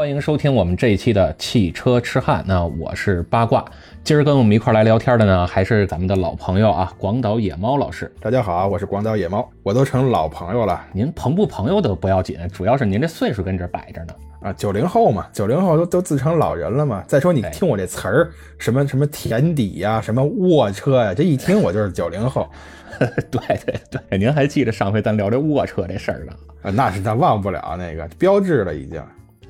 欢迎收听我们这一期的汽车痴汉。那我是八卦，今儿跟我们一块来聊天的呢，还是咱们的老朋友啊，广岛野猫老师。大家好，我是广岛野猫，我都成老朋友了。您朋不朋友都不要紧，主要是您这岁数跟这摆着呢。啊，九零后嘛，九零后都都自称老人了嘛。再说你听我这词儿，什么什么田底呀，什么卧车呀，这一听我就是九零后。对对对，您还记得上回咱聊这卧车这事儿呢？啊，那是咱忘不了那个标志了已经。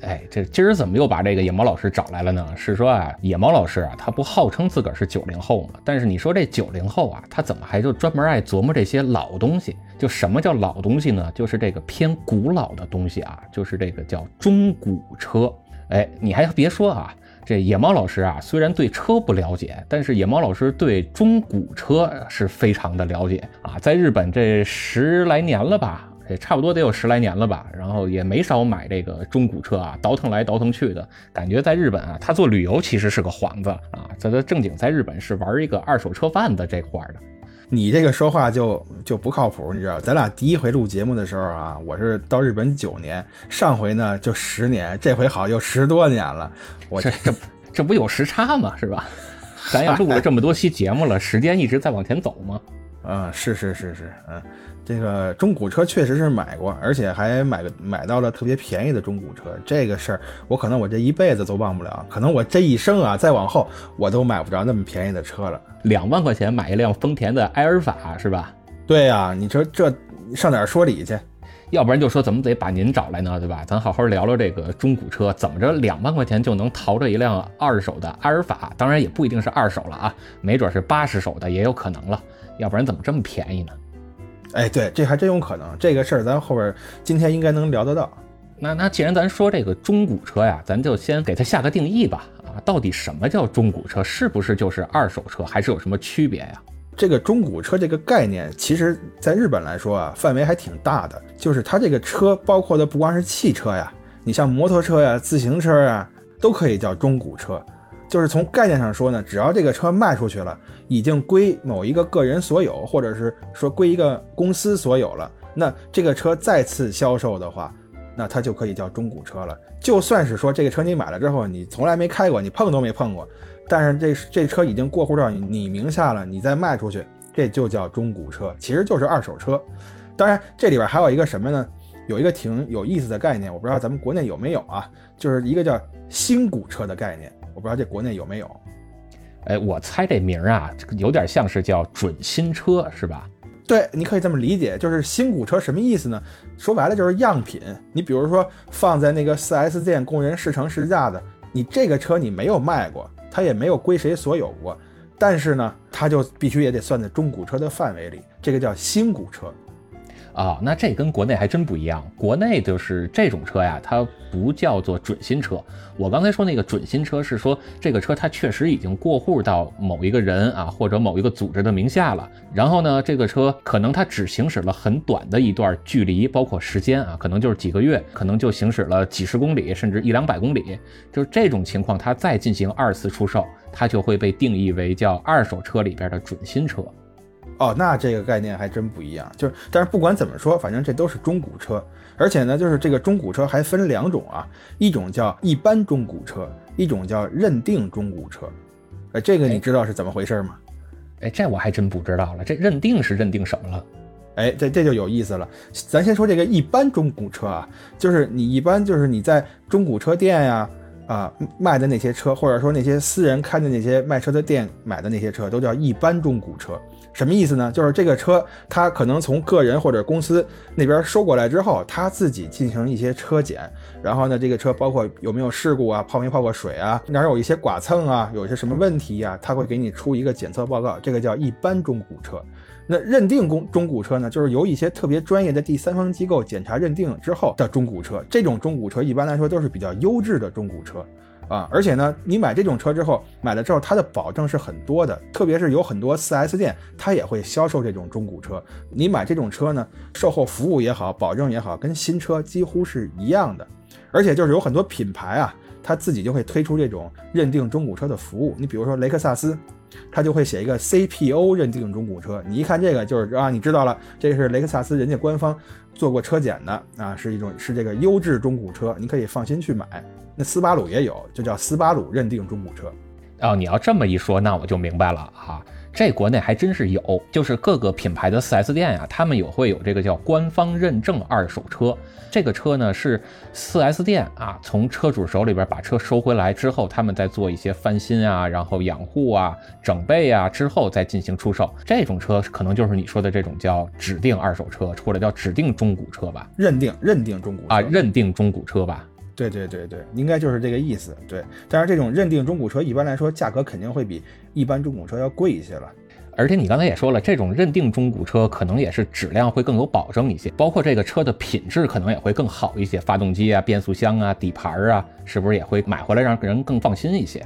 哎，这今儿怎么又把这个野猫老师找来了呢？是说啊，野猫老师啊，他不号称自个儿是九零后吗？但是你说这九零后啊，他怎么还就专门爱琢磨这些老东西？就什么叫老东西呢？就是这个偏古老的东西啊，就是这个叫中古车。哎，你还别说啊，这野猫老师啊，虽然对车不了解，但是野猫老师对中古车是非常的了解啊，在日本这十来年了吧。这差不多得有十来年了吧，然后也没少买这个中古车啊，倒腾来倒腾去的感觉。在日本啊，他做旅游其实是个幌子啊，这他正经在日本是玩一个二手车贩子这块的。你这个说话就就不靠谱，你知道？咱俩第一回录节目的时候啊，我是到日本九年，上回呢就十年，这回好又十多年了。我这这这不有时差吗？是吧？咱也录了这么多期节目了，时间一直在往前走吗？嗯，是是是是，嗯。这个中古车确实是买过，而且还买个买到了特别便宜的中古车。这个事儿，我可能我这一辈子都忘不了。可能我这一生啊，再往后我都买不着那么便宜的车了。两万块钱买一辆丰田的埃尔法是吧？对呀，你说这上哪儿说理去？要不然就说怎么得把您找来呢，对吧？咱好好聊聊这个中古车，怎么着两万块钱就能淘着一辆二手的埃尔法？当然也不一定是二手了啊，没准是八十手的也有可能了。要不然怎么这么便宜呢？哎，对，这还真有可能。这个事儿咱后边今天应该能聊得到。那那既然咱说这个中古车呀，咱就先给它下个定义吧。啊，到底什么叫中古车？是不是就是二手车？还是有什么区别呀？这个中古车这个概念，其实在日本来说啊，范围还挺大的。就是它这个车包括的不光是汽车呀，你像摩托车呀、自行车呀，都可以叫中古车。就是从概念上说呢，只要这个车卖出去了，已经归某一个个人所有，或者是说归一个公司所有了，那这个车再次销售的话，那它就可以叫中古车了。就算是说这个车你买了之后，你从来没开过，你碰都没碰过，但是这这车已经过户到你名下了，你再卖出去，这就叫中古车，其实就是二手车。当然，这里边还有一个什么呢？有一个挺有意思的概念，我不知道咱们国内有没有啊，就是一个叫新古车的概念。我不知道这国内有没有，哎，我猜这名儿啊，有点像是叫准新车，是吧？对，你可以这么理解，就是新古车什么意思呢？说白了就是样品。你比如说放在那个 4S 店供人试乘试驾的，你这个车你没有卖过，它也没有归谁所有过，但是呢，它就必须也得算在中古车的范围里，这个叫新古车。啊，那这跟国内还真不一样。国内就是这种车呀，它不叫做准新车。我刚才说那个准新车是说这个车它确实已经过户到某一个人啊或者某一个组织的名下了。然后呢，这个车可能它只行驶了很短的一段距离，包括时间啊，可能就是几个月，可能就行驶了几十公里，甚至一两百公里。就是这种情况，它再进行二次出售，它就会被定义为叫二手车里边的准新车。哦，那这个概念还真不一样。就是，但是不管怎么说，反正这都是中古车。而且呢，就是这个中古车还分两种啊，一种叫一般中古车，一种叫认定中古车。呃，这个你知道是怎么回事吗？哎，这我还真不知道了。这认定是认定什么了？哎，这这就有意思了。咱先说这个一般中古车啊，就是你一般就是你在中古车店呀啊卖的那些车，或者说那些私人开的那些卖车的店买的那些车，都叫一般中古车。什么意思呢？就是这个车，他可能从个人或者公司那边收过来之后，他自己进行一些车检，然后呢，这个车包括有没有事故啊，泡没泡过水啊，哪有一些剐蹭啊，有些什么问题呀，他会给你出一个检测报告，这个叫一般中古车。那认定公中古车呢，就是由一些特别专业的第三方机构检查认定之后的中古车，这种中古车一般来说都是比较优质的中古车。啊，而且呢，你买这种车之后，买了之后，它的保证是很多的，特别是有很多 4S 店，它也会销售这种中古车。你买这种车呢，售后服务也好，保证也好，跟新车几乎是一样的。而且就是有很多品牌啊，它自己就会推出这种认定中古车的服务。你比如说雷克萨斯，他就会写一个 CPO 认定中古车。你一看这个就是啊，你知道了，这是雷克萨斯人家官方做过车检的啊，是一种是这个优质中古车，你可以放心去买。那斯巴鲁也有，就叫斯巴鲁认定中古车。哦，你要这么一说，那我就明白了哈。这国内还真是有，就是各个品牌的 4S 店呀，他们有会有这个叫官方认证二手车。这个车呢是 4S 店啊，从车主手里边把车收回来之后，他们再做一些翻新啊，然后养护啊、整备啊之后再进行出售。这种车可能就是你说的这种叫指定二手车，或者叫指定中古车吧？认定认定中古啊，认定中古车吧？对对对对，应该就是这个意思。对，但是这种认定中古车一般来说价格肯定会比一般中古车要贵一些了。而且你刚才也说了，这种认定中古车可能也是质量会更有保证一些，包括这个车的品质可能也会更好一些，发动机啊、变速箱啊、底盘啊，是不是也会买回来让人更放心一些？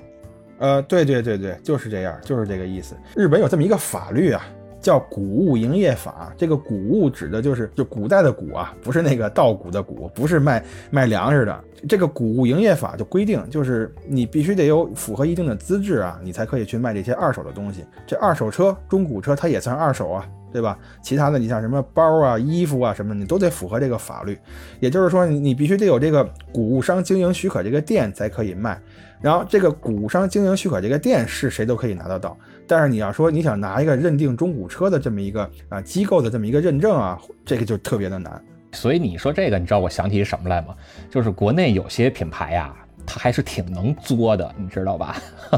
呃，对对对对，就是这样，就是这个意思。日本有这么一个法律啊。叫古物营业法，这个古物指的就是就古代的古啊，不是那个稻谷的谷，不是卖卖粮食的。这个古物营业法就规定，就是你必须得有符合一定的资质啊，你才可以去卖这些二手的东西。这二手车、中古车它也算二手啊，对吧？其他的你像什么包啊、衣服啊什么，你都得符合这个法律。也就是说，你必须得有这个古物商经营许可，这个店才可以卖。然后这个古物商经营许可这个店是谁都可以拿得到。但是你要说你想拿一个认定中古车的这么一个啊机构的这么一个认证啊，这个就特别的难。所以你说这个，你知道我想起什么来吗？就是国内有些品牌呀，它还是挺能作的，你知道吧？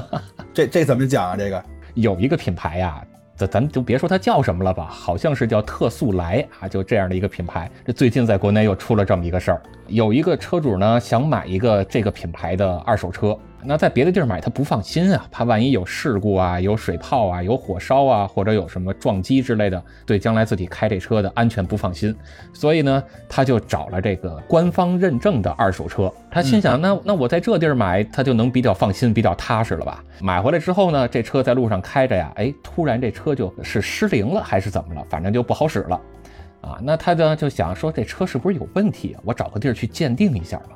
这这怎么讲啊？这个有一个品牌呀，咱咱就别说它叫什么了吧，好像是叫特速来啊，就这样的一个品牌。这最近在国内又出了这么一个事儿，有一个车主呢想买一个这个品牌的二手车。那在别的地儿买他不放心啊，怕万一有事故啊、有水泡啊、有火烧啊，或者有什么撞击之类的，对将来自己开这车的安全不放心。所以呢，他就找了这个官方认证的二手车。他心想，那那我在这地儿买，他就能比较放心、比较踏实了吧？买回来之后呢，这车在路上开着呀，哎，突然这车就是失灵了，还是怎么了？反正就不好使了。啊，那他呢就想说，这车是不是有问题啊？我找个地儿去鉴定一下吧。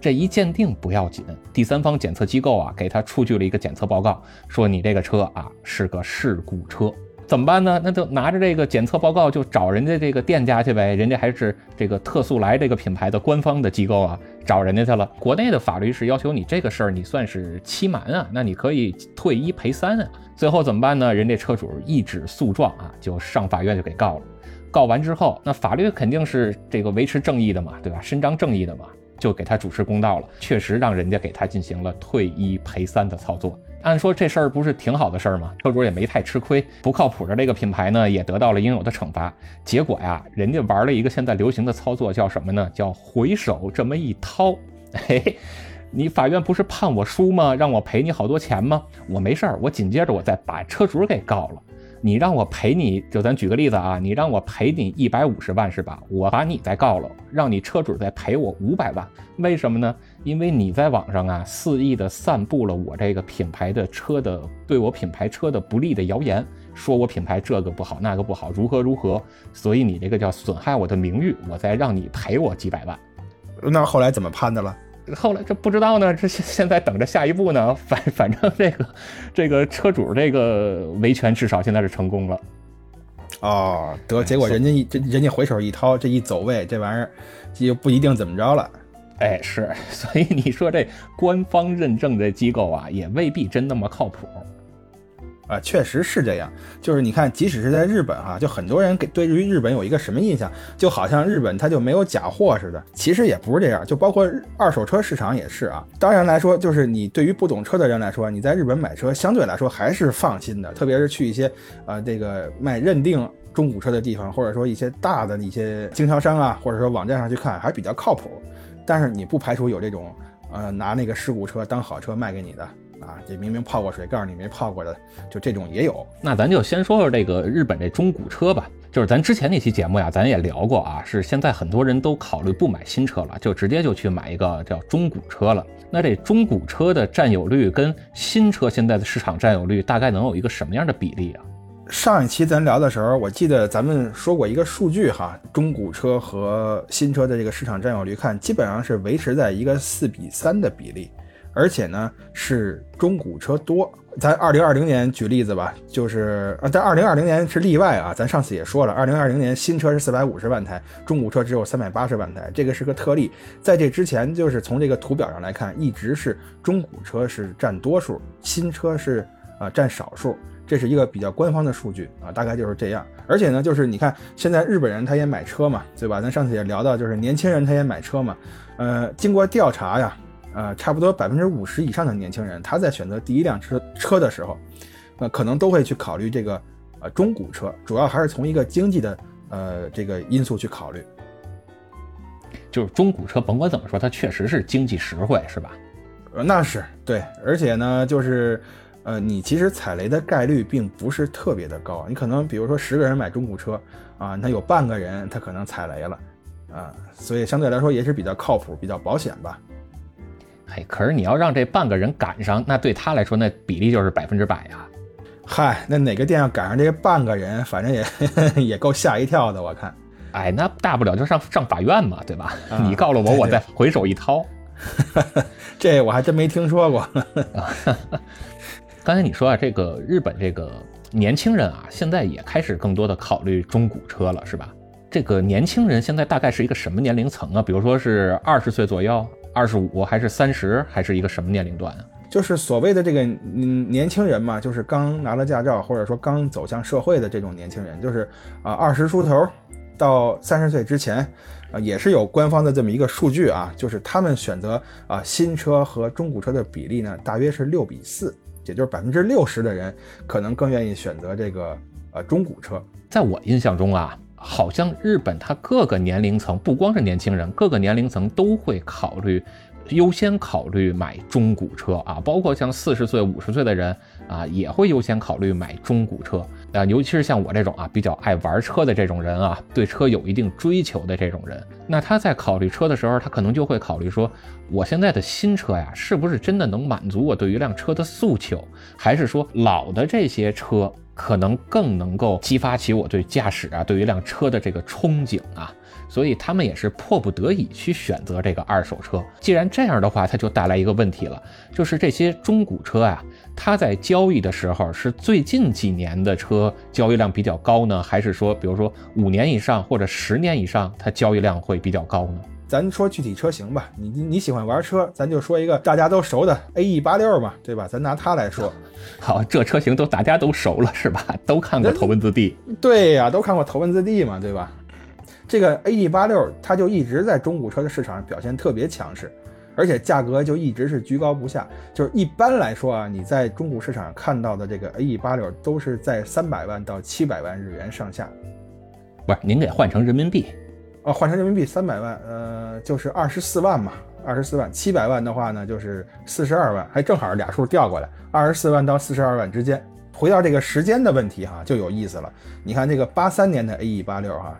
这一鉴定不要紧，第三方检测机构啊给他出具了一个检测报告，说你这个车啊是个事故车，怎么办呢？那就拿着这个检测报告就找人家这个店家去呗，人家还是这个特速来这个品牌的官方的机构啊，找人家去了。国内的法律是要求你这个事儿你算是欺瞒啊，那你可以退一赔三啊。最后怎么办呢？人家车主一纸诉状啊，就上法院就给告了。告完之后，那法律肯定是这个维持正义的嘛，对吧？伸张正义的嘛。就给他主持公道了，确实让人家给他进行了退一赔三的操作。按说这事儿不是挺好的事儿吗？车主也没太吃亏，不靠谱的这个品牌呢也得到了应有的惩罚。结果呀，人家玩了一个现在流行的操作，叫什么呢？叫回手这么一掏，嘿，你法院不是判我输吗？让我赔你好多钱吗？我没事儿，我紧接着我再把车主给告了。你让我赔你，就咱举个例子啊，你让我赔你一百五十万是吧？我把你再告了，让你车主再赔我五百万，为什么呢？因为你在网上啊肆意的散布了我这个品牌的车的对我品牌车的不利的谣言，说我品牌这个不好那个不好，如何如何，所以你这个叫损害我的名誉，我再让你赔我几百万。那后来怎么判的了？后来这不知道呢，这现现在等着下一步呢。反反正这个这个车主这个维权至少现在是成功了。哦，得结果人家一这人家回手一掏，这一走位，这玩意儿就不一定怎么着了。哎，是，所以你说这官方认证的机构啊，也未必真那么靠谱。啊，确实是这样。就是你看，即使是在日本哈，就很多人给对于日本有一个什么印象，就好像日本它就没有假货似的。其实也不是这样，就包括二手车市场也是啊。当然来说，就是你对于不懂车的人来说，你在日本买车相对来说还是放心的，特别是去一些啊这个卖认定中古车的地方，或者说一些大的一些经销商啊，或者说网站上去看，还比较靠谱。但是你不排除有这种呃拿那个事故车当好车卖给你的。啊，这明明泡过水，告诉你没泡过的，就这种也有。那咱就先说说这个日本这中古车吧。就是咱之前那期节目呀，咱也聊过啊，是现在很多人都考虑不买新车了，就直接就去买一个叫中古车了。那这中古车的占有率跟新车现在的市场占有率大概能有一个什么样的比例啊？上一期咱聊的时候，我记得咱们说过一个数据哈，中古车和新车的这个市场占有率，看基本上是维持在一个四比三的比例。而且呢，是中古车多，咱二零二零年举例子吧，就是啊，但二零二零年是例外啊。咱上次也说了，二零二零年新车是四百五十万台，中古车只有三百八十万台，这个是个特例。在这之前，就是从这个图表上来看，一直是中古车是占多数，新车是啊占少数，这是一个比较官方的数据啊，大概就是这样。而且呢，就是你看现在日本人他也买车嘛，对吧？咱上次也聊到，就是年轻人他也买车嘛，呃，经过调查呀。呃，差不多百分之五十以上的年轻人，他在选择第一辆车车的时候，呃，可能都会去考虑这个呃中古车，主要还是从一个经济的呃这个因素去考虑。就是中古车，甭管怎么说，它确实是经济实惠，是吧？呃，那是对，而且呢，就是呃，你其实踩雷的概率并不是特别的高，你可能比如说十个人买中古车啊，那有半个人他可能踩雷了啊，所以相对来说也是比较靠谱、比较保险吧。嘿，可是你要让这半个人赶上，那对他来说，那比例就是百分之百呀。嗨，那哪个店要赶上这半个人，反正也 也够吓一跳的。我看，哎，那大不了就上上法院嘛，对吧？你告了我，我再回手一掏。这我还真没听说过。刚才你说啊，这个日本这个年轻人啊，现在也开始更多的考虑中古车了，是吧？这个年轻人现在大概是一个什么年龄层啊？比如说是二十岁左右。二十五还是三十，还是一个什么年龄段啊？就是所谓的这个嗯年轻人嘛，就是刚拿了驾照，或者说刚走向社会的这种年轻人，就是啊二十出头到三十岁之前，啊也是有官方的这么一个数据啊，就是他们选择啊新车和中古车的比例呢，大约是六比四，也就是百分之六十的人可能更愿意选择这个呃中古车。在我印象中啊。好像日本它各个年龄层，不光是年轻人，各个年龄层都会考虑，优先考虑买中古车啊，包括像四十岁、五十岁的人啊，也会优先考虑买中古车啊，尤其是像我这种啊比较爱玩车的这种人啊，对车有一定追求的这种人，那他在考虑车的时候，他可能就会考虑说，我现在的新车呀，是不是真的能满足我对于一辆车的诉求，还是说老的这些车？可能更能够激发起我对驾驶啊，对于一辆车的这个憧憬啊，所以他们也是迫不得已去选择这个二手车。既然这样的话，它就带来一个问题了，就是这些中古车啊，它在交易的时候是最近几年的车交易量比较高呢，还是说，比如说五年以上或者十年以上，它交易量会比较高呢？咱说具体车型吧，你你喜欢玩车，咱就说一个大家都熟的 A E 八六嘛，对吧？咱拿它来说，好，这车型都大家都熟了是吧？都看过头文字 D，对呀，都看过头文字 D 嘛，对吧？这个 A E 八六它就一直在中古车的市场上表现特别强势，而且价格就一直是居高不下。就是一般来说啊，你在中古市场看到的这个 A E 八六都是在三百万到七百万日元上下，不是？您给换成人民币。啊，换成人民币三百万，呃，就是二十四万嘛，二十四万。七百万的话呢，就是四十二万，还正好俩数调过来，二十四万到四十二万之间。回到这个时间的问题哈，就有意思了。你看这个八三年的 A E 八六哈，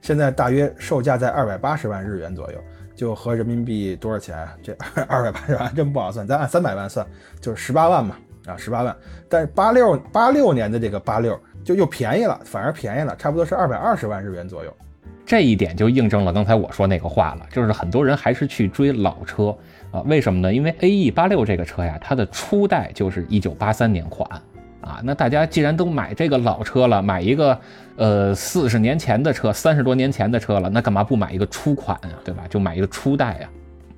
现在大约售价在二百八十万日元左右，就合人民币多少钱？这 二百八十万真不好算，咱按三百万算，就是十八万嘛，啊，十八万。但是八六八六年的这个八六就又便宜了，反而便宜了，差不多是二百二十万日元左右。这一点就印证了刚才我说那个话了，就是很多人还是去追老车啊？为什么呢？因为 A E 八六这个车呀，它的初代就是一九八三年款啊。那大家既然都买这个老车了，买一个呃四十年前的车，三十多年前的车了，那干嘛不买一个初款啊？对吧？就买一个初代呀。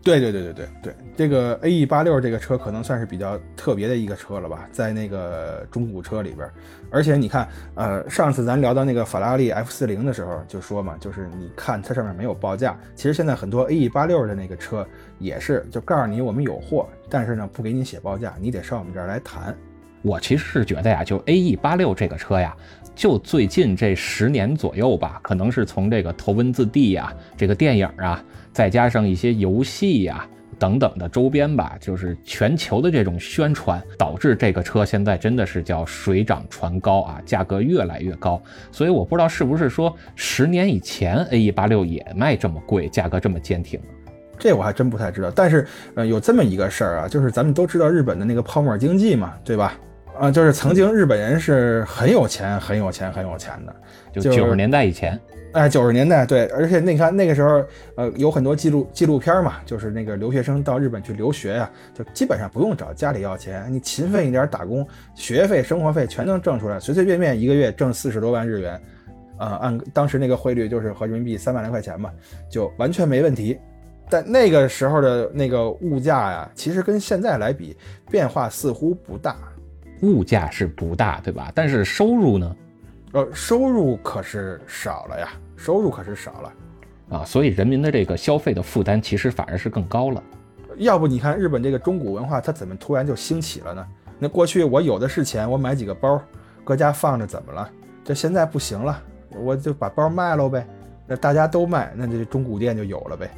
对对对对对对，这个 A E 八六这个车可能算是比较特别的一个车了吧，在那个中古车里边，而且你看，呃，上次咱聊到那个法拉利 F 四零的时候就说嘛，就是你看它上面没有报价，其实现在很多 A E 八六的那个车也是，就告诉你我们有货，但是呢不给你写报价，你得上我们这儿来谈。我其实是觉得呀，就 A E 八六这个车呀，就最近这十年左右吧，可能是从这个头文字 D 呀，这个电影啊。再加上一些游戏呀等等的周边吧，就是全球的这种宣传，导致这个车现在真的是叫水涨船高啊，价格越来越高。所以我不知道是不是说十年以前 A E 八六也卖这么贵，价格这么坚挺这我还真不太知道。但是，呃，有这么一个事儿啊，就是咱们都知道日本的那个泡沫经济嘛，对吧？啊，就是曾经日本人是很有钱、很有钱、很有钱的，就九十年代以前。哎，九十年代对，而且你看那个时候，呃，有很多纪录纪录片嘛，就是那个留学生到日本去留学呀，就基本上不用找家里要钱，你勤奋一点打工，学费、生活费全能挣出来，随随便便一个月挣四十多万日元，啊，按当时那个汇率就是合人民币三万来块钱吧，就完全没问题。但那个时候的那个物价呀，其实跟现在来比，变化似乎不大。物价是不大，对吧？但是收入呢？呃，收入可是少了呀。收入可是少了，啊，所以人民的这个消费的负担其实反而是更高了。要不你看日本这个中古文化，它怎么突然就兴起了呢？那过去我有的是钱，我买几个包，搁家放着怎么了？这现在不行了，我就把包卖了呗。那大家都卖，那这中古店就有了呗。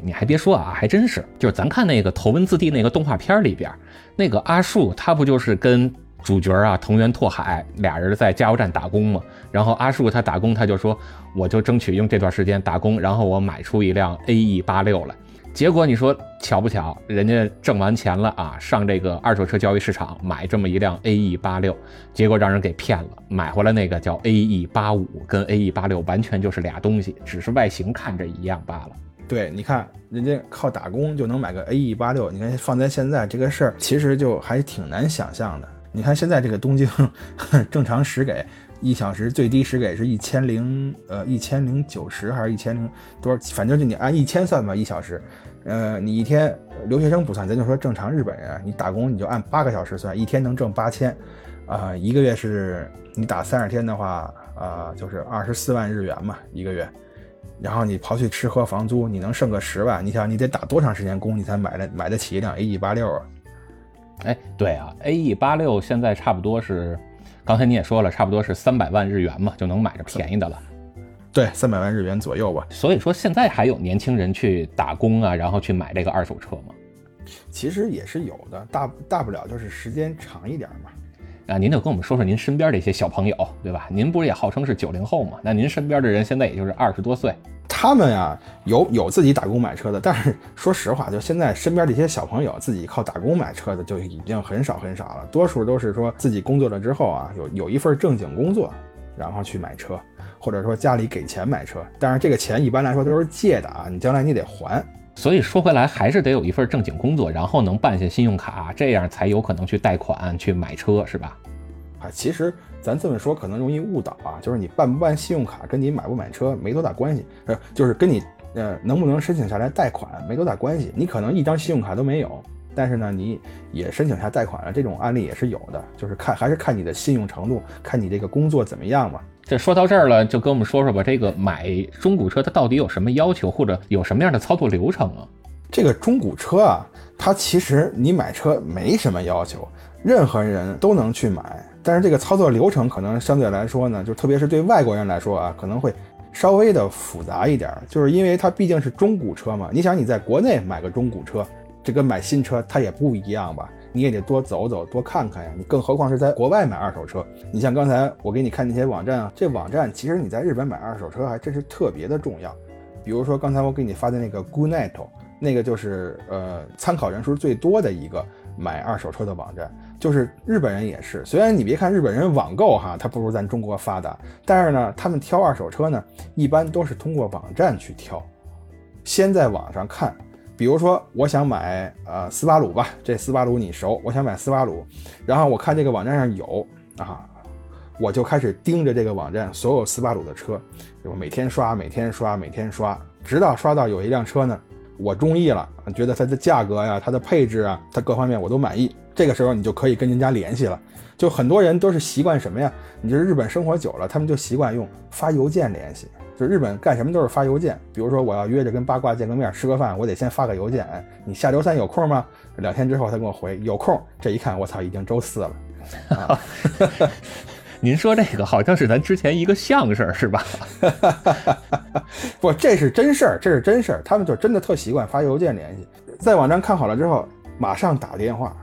你还别说啊，还真是，就是咱看那个头文字 D 那个动画片里边，那个阿树他不就是跟。主角啊，藤原拓海俩人在加油站打工嘛。然后阿树他打工，他就说，我就争取用这段时间打工，然后我买出一辆 A E 八六来。结果你说巧不巧，人家挣完钱了啊，上这个二手车交易市场买这么一辆 A E 八六，结果让人给骗了，买回来那个叫 A E 八五，跟 A E 八六完全就是俩东西，只是外形看着一样罢了。对，你看人家靠打工就能买个 A E 八六，你看放在现在这个事儿，其实就还挺难想象的。你看现在这个东京正常时给一小时最低时给是一千零呃一千零九十还是一千零多少？反正就你按一千算吧，一小时。呃，你一天留学生不算，咱就说正常日本人，你打工你就按八个小时算，一天能挣八千，啊，一个月是你打三十天的话，啊，就是二十四万日元嘛一个月。然后你刨去吃喝房租，你能剩个十万？你想你得打多长时间工，你才买得买得起一辆 A E 八六啊？哎，对啊，A E 八六现在差不多是，刚才你也说了，差不多是三百万日元嘛，就能买着便宜的了。对，三百万日元左右吧。所以说现在还有年轻人去打工啊，然后去买这个二手车吗？其实也是有的，大大不了就是时间长一点嘛。啊，您就跟我们说说您身边这些小朋友，对吧？您不是也号称是九零后吗？那您身边的人现在也就是二十多岁。他们呀，有有自己打工买车的，但是说实话，就现在身边这些小朋友自己靠打工买车的就已经很少很少了，多数都是说自己工作了之后啊，有有一份正经工作，然后去买车，或者说家里给钱买车，但是这个钱一般来说都是借的啊，你将来你得还。所以说回来还是得有一份正经工作，然后能办下信用卡，这样才有可能去贷款去买车，是吧？啊，其实。咱这么说可能容易误导啊，就是你办不办信用卡跟你买不买车没多大关系，呃，就是跟你呃能不能申请下来贷款没多大关系。你可能一张信用卡都没有，但是呢你也申请下贷款了，这种案例也是有的，就是看还是看你的信用程度，看你这个工作怎么样嘛。这说到这儿了，就跟我们说说吧，这个买中古车它到底有什么要求，或者有什么样的操作流程啊？这个中古车啊，它其实你买车没什么要求，任何人都能去买。但是这个操作流程可能相对来说呢，就特别是对外国人来说啊，可能会稍微的复杂一点，就是因为它毕竟是中古车嘛。你想你在国内买个中古车，这跟买新车它也不一样吧？你也得多走走，多看看呀。你更何况是在国外买二手车。你像刚才我给你看那些网站啊，这网站其实你在日本买二手车还真是特别的重要。比如说刚才我给你发的那个 Goodnight，那个就是呃参考人数最多的一个买二手车的网站。就是日本人也是，虽然你别看日本人网购哈，他不如咱中国发达，但是呢，他们挑二手车呢，一般都是通过网站去挑，先在网上看，比如说我想买呃斯巴鲁吧，这斯巴鲁你熟，我想买斯巴鲁，然后我看这个网站上有啊，我就开始盯着这个网站所有斯巴鲁的车，我每天刷，每天刷，每天刷，直到刷到有一辆车呢，我中意了，觉得它的价格呀、它的配置啊、它各方面我都满意。这个时候你就可以跟人家联系了，就很多人都是习惯什么呀？你就是日本生活久了，他们就习惯用发邮件联系。就日本干什么都是发邮件，比如说我要约着跟八卦见个面吃个饭，我得先发个邮件，哎，你下周三有空吗？两天之后他给我回有空，这一看我操，已经周四了。您说这个好像是咱之前一个相声是吧？不，这是真事儿，这是真事儿，他们就真的特习惯发邮件联系，在网站看好了之后马上打电话。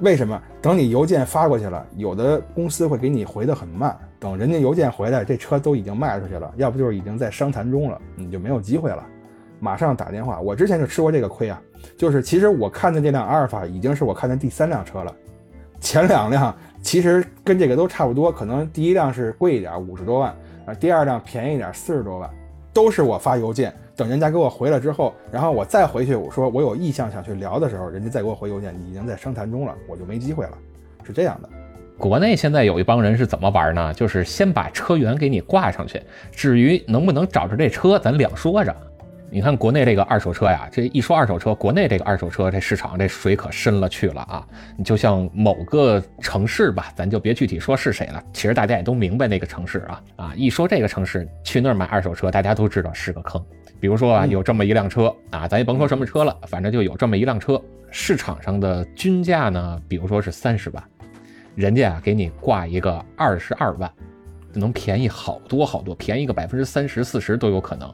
为什么等你邮件发过去了，有的公司会给你回的很慢，等人家邮件回来，这车都已经卖出去了，要不就是已经在商谈中了，你就没有机会了。马上打电话，我之前就吃过这个亏啊，就是其实我看的这辆阿尔法已经是我看的第三辆车了，前两辆其实跟这个都差不多，可能第一辆是贵一点，五十多万，啊，第二辆便宜一点四十多万，都是我发邮件，等人家给我回了之后，然后我再回去，我说我有意向想去聊的时候，人家再给我回邮件，已经在商谈中了，我就没机会了，是这样的。国内现在有一帮人是怎么玩呢？就是先把车源给你挂上去，至于能不能找着这车，咱两说着。你看国内这个二手车呀，这一说二手车，国内这个二手车这市场这水可深了去了啊！你就像某个城市吧，咱就别具体说是谁了，其实大家也都明白那个城市啊啊！一说这个城市去那儿买二手车，大家都知道是个坑。比如说啊，有这么一辆车啊，咱也甭说什么车了，反正就有这么一辆车，市场上的均价呢，比如说是三十万，人家啊给你挂一个二十二万，能便宜好多好多，便宜个百分之三十四十都有可能。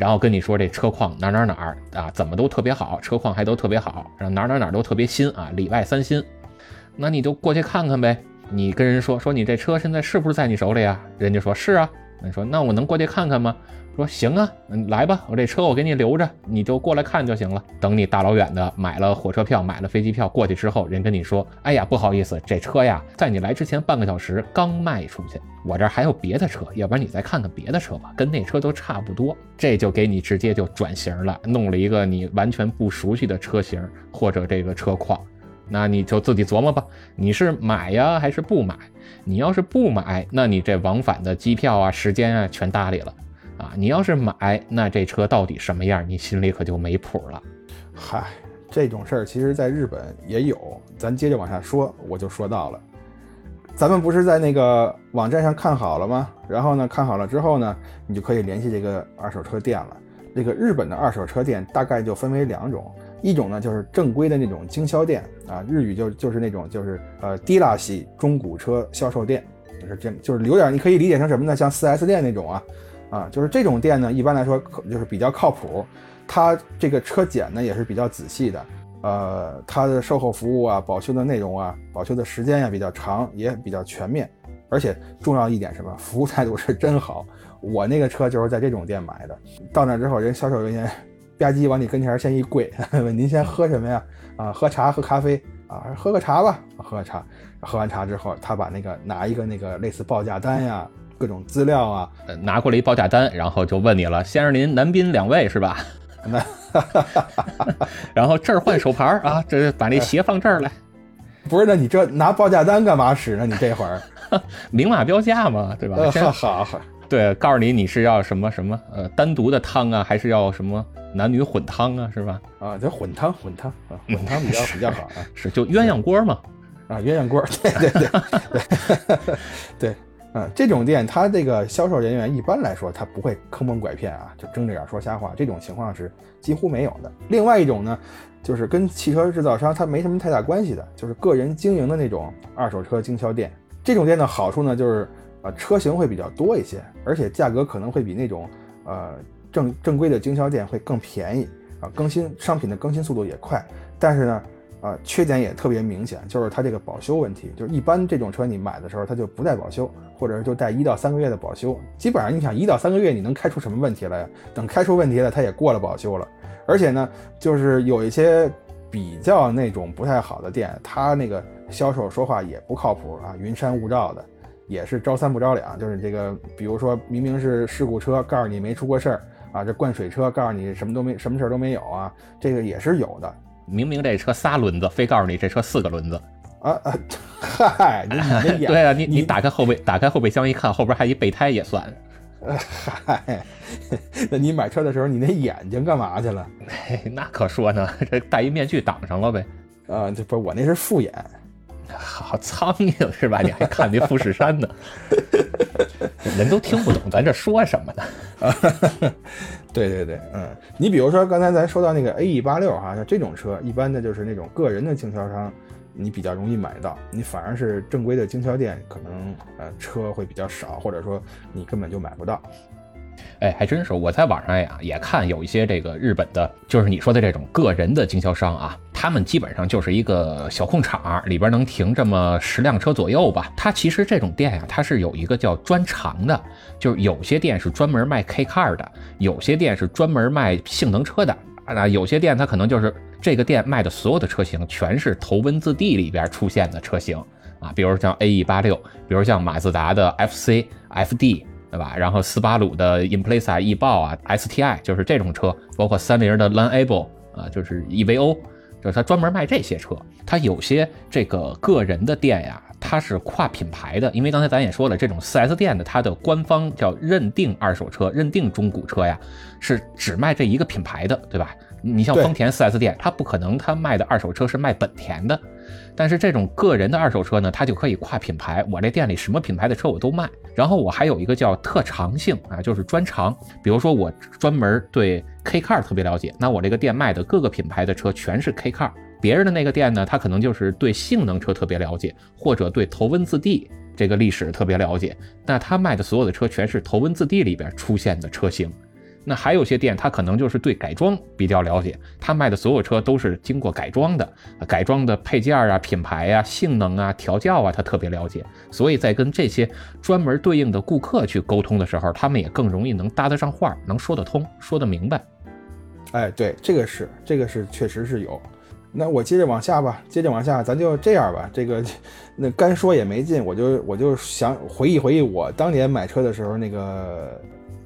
然后跟你说这车况哪哪哪儿啊，怎么都特别好，车况还都特别好，然后哪哪哪都特别新啊，里外三新。那你就过去看看呗。你跟人说说你这车现在是不是在你手里啊？人家说是啊。你说那我能过去看看吗？说行啊，嗯，来吧，我这车我给你留着，你就过来看就行了。等你大老远的买了火车票，买了飞机票过去之后，人跟你说，哎呀，不好意思，这车呀，在你来之前半个小时刚卖出去，我这还有别的车，要不然你再看看别的车吧，跟那车都差不多。这就给你直接就转型了，弄了一个你完全不熟悉的车型或者这个车况，那你就自己琢磨吧，你是买呀还是不买？你要是不买，那你这往返的机票啊、时间啊全搭理了。啊，你要是买，那这车到底什么样，你心里可就没谱了。嗨，这种事儿其实在日本也有，咱接着往下说，我就说到了。咱们不是在那个网站上看好了吗？然后呢，看好了之后呢，你就可以联系这个二手车店了。这个日本的二手车店大概就分为两种，一种呢就是正规的那种经销店啊，日语就就是那种就是呃低拉系中古车销售店，就是这就是有点你可以理解成什么呢？像 4S 店那种啊。啊，就是这种店呢，一般来说可就是比较靠谱，它这个车检呢也是比较仔细的，呃，它的售后服务啊、保修的内容啊、保修的时间呀比较长，也比较全面，而且重要一点什么，服务态度是真好。我那个车就是在这种店买的，到那之后，人销售人员吧唧往你跟前先一跪，问您先喝什么呀？啊，喝茶、喝咖啡啊？喝个茶吧，喝个茶。喝完茶之后，他把那个拿一个那个类似报价单呀。各种资料啊，拿过来一报价单，然后就问你了，先生您男宾两位是吧？那，然后这儿换手牌啊，这把那鞋放这儿来。不是，那你这拿报价单干嘛使呢？你这会儿 明码标价嘛，对吧？好好，对，告诉你你是要什么什么呃单独的汤啊，还是要什么男女混汤啊，是吧？啊，就混汤混汤啊，混汤比较比较好啊，是就鸳鸯锅嘛，啊，鸳鸯锅，对对对对对。嗯，这种店，它这个销售人员一般来说，他不会坑蒙拐骗啊，就睁着眼说瞎话，这种情况是几乎没有的。另外一种呢，就是跟汽车制造商它没什么太大关系的，就是个人经营的那种二手车经销店。这种店的好处呢，就是呃车型会比较多一些，而且价格可能会比那种呃正正规的经销店会更便宜啊，更新商品的更新速度也快。但是呢。啊，缺点也特别明显，就是它这个保修问题，就是一般这种车你买的时候它就不带保修，或者是就带一到三个月的保修。基本上你想一到三个月你能开出什么问题来？等开出问题了，它也过了保修了。而且呢，就是有一些比较那种不太好的店，他那个销售说话也不靠谱啊，云山雾罩的，也是招三不招两。就是这个，比如说明明是事故车，告诉你没出过事儿啊，这灌水车告诉你什么都没什么事儿都没有啊，这个也是有的。明明这车仨轮子，非告诉你这车四个轮子，啊啊！嗨，对啊，你你打开后备打开后备箱一看，后边还一备胎也算。嗨，那你买车的时候，你那眼睛干嘛去了？那可说呢，这戴一面具挡上了呗。啊，这不是我那是复眼。好苍蝇是吧？你还看那富士山呢？人都听不懂咱这说什么呢？对对对，嗯，你比如说刚才咱说到那个 A E 八六哈，像这种车，一般的就是那种个人的经销商，你比较容易买到，你反而是正规的经销店，可能呃车会比较少，或者说你根本就买不到。哎，还真是，我在网上呀也看有一些这个日本的，就是你说的这种个人的经销商啊，他们基本上就是一个小空场，里边能停这么十辆车左右吧。它其实这种店呀，它是有一个叫专长的，就是有些店是专门卖 K car 的，有些店是专门卖性能车的啊，有些店它可能就是这个店卖的所有的车型全是头文字 D 里边出现的车型啊，比如像 A E 八六，比如像马自达的 F C、F D。对吧？然后斯巴鲁的 Impreza E 豹啊，STI 就是这种车，包括三菱的 Lanable 啊，就是 EVO，就是它专门卖这些车。它有些这个个人的店呀，它是跨品牌的，因为刚才咱也说了，这种 4S 店的它的官方叫认定二手车、认定中古车呀，是只卖这一个品牌的，对吧？你像丰田 4S 店，它不可能它卖的二手车是卖本田的，但是这种个人的二手车呢，它就可以跨品牌，我这店里什么品牌的车我都卖。然后我还有一个叫特长性啊，就是专长，比如说我专门对 K car 特别了解，那我这个店卖的各个品牌的车全是 K car。别人的那个店呢，他可能就是对性能车特别了解，或者对头文字 D 这个历史特别了解，那他卖的所有的车全是头文字 D 里边出现的车型。那还有些店，他可能就是对改装比较了解，他卖的所有车都是经过改装的，改装的配件啊、品牌啊、性能啊、调教啊，他特别了解。所以在跟这些专门对应的顾客去沟通的时候，他们也更容易能搭得上话，能说得通，说得明白。哎，对，这个是，这个是确实是有。那我接着往下吧，接着往下，咱就这样吧。这个，那干说也没劲，我就我就想回忆回忆我当年买车的时候那个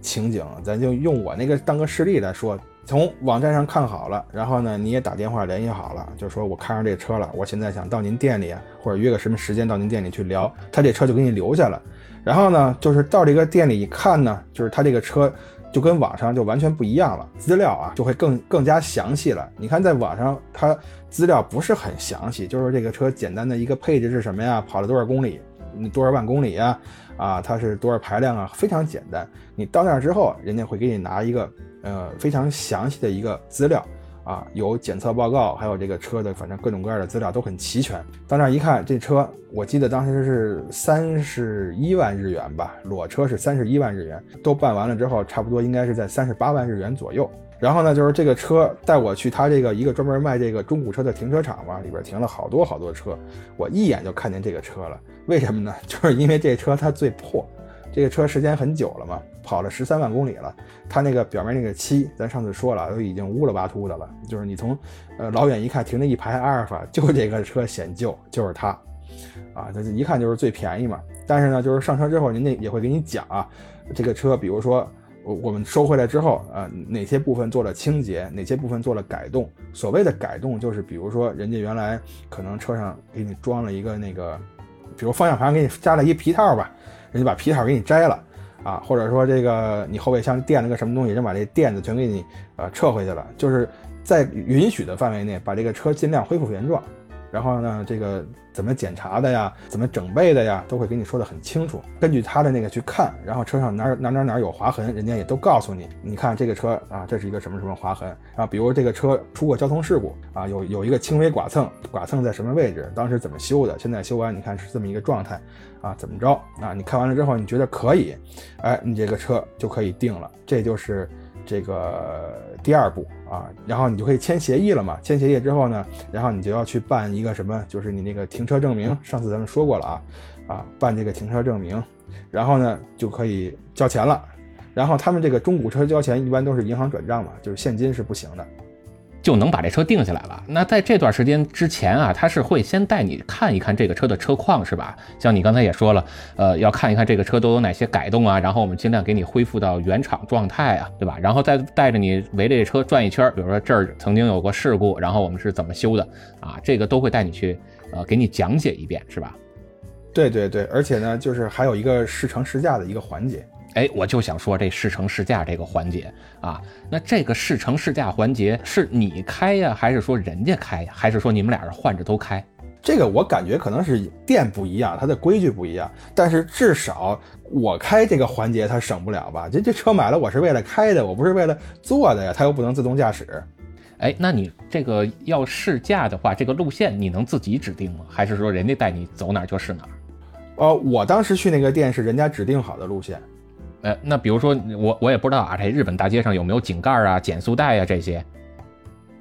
情景，咱就用我那个当个事例来说。从网站上看好了，然后呢，你也打电话联系好了，就说我看上这车了，我现在想到您店里，或者约个什么时间到您店里去聊，他这车就给你留下了。然后呢，就是到这个店里一看呢，就是他这个车就跟网上就完全不一样了，资料啊就会更更加详细了。你看在网上它资料不是很详细，就是这个车简单的一个配置是什么呀，跑了多少公里，多少万公里呀，啊，它是多少排量啊，非常简单。你到那儿之后，人家会给你拿一个呃非常详细的一个资料。啊，有检测报告，还有这个车的，反正各种各样的资料都很齐全。到那儿一看，这车我记得当时是三十一万日元吧，裸车是三十一万日元，都办完了之后，差不多应该是在三十八万日元左右。然后呢，就是这个车带我去他这个一个专门卖这个中古车的停车场嘛，里边停了好多好多车，我一眼就看见这个车了。为什么呢？就是因为这车它最破。这个车时间很久了嘛，跑了十三万公里了，它那个表面那个漆，咱上次说了，都已经乌了巴秃的了。就是你从呃老远一看，停着一排阿尔法，就这个车显旧，就是它，啊，它一看就是最便宜嘛。但是呢，就是上车之后，人家也会给你讲啊，这个车，比如说我我们收回来之后啊，哪些部分做了清洁，哪些部分做了改动。所谓的改动，就是比如说人家原来可能车上给你装了一个那个，比如方向盘给你加了一皮套吧。人家把皮套给你摘了，啊，或者说这个你后备箱垫了个什么东西，人把这垫子全给你呃撤回去了，就是在允许的范围内把这个车尽量恢复原状。然后呢，这个怎么检查的呀，怎么整备的呀，都会给你说的很清楚。根据他的那个去看，然后车上哪哪哪哪有划痕，人家也都告诉你。你看这个车啊，这是一个什么什么划痕啊？比如这个车出过交通事故啊，有有一个轻微剐蹭，剐蹭在什么位置？当时怎么修的？现在修完你看是这么一个状态啊？怎么着啊？你看完了之后你觉得可以，哎，你这个车就可以定了。这就是这个第二步啊，然后你就可以签协议了嘛。签协议之后呢，然后你就要去办一个什么，就是你那个停车证明。上次咱们说过了啊，啊，办这个停车证明，然后呢就可以交钱了。然后他们这个中古车交钱一般都是银行转账嘛，就是现金是不行的。就能把这车定下来了。那在这段时间之前啊，他是会先带你看一看这个车的车况，是吧？像你刚才也说了，呃，要看一看这个车都有哪些改动啊，然后我们尽量给你恢复到原厂状态啊，对吧？然后再带着你围着这车转一圈，比如说这儿曾经有过事故，然后我们是怎么修的啊？这个都会带你去，呃，给你讲解一遍，是吧？对对对，而且呢，就是还有一个试乘试驾的一个环节。哎，我就想说这试乘试驾这个环节啊，那这个试乘试驾环节是你开呀，还是说人家开呀，还是说你们俩人换着都开？这个我感觉可能是店不一样，它的规矩不一样，但是至少我开这个环节它省不了吧？这这车买了我是为了开的，我不是为了坐的呀，它又不能自动驾驶。哎，那你这个要试驾的话，这个路线你能自己指定吗？还是说人家带你走哪儿就是哪儿？呃，我当时去那个店是人家指定好的路线。呃，那比如说我我也不知道啊，这日本大街上有没有井盖啊、减速带啊这些？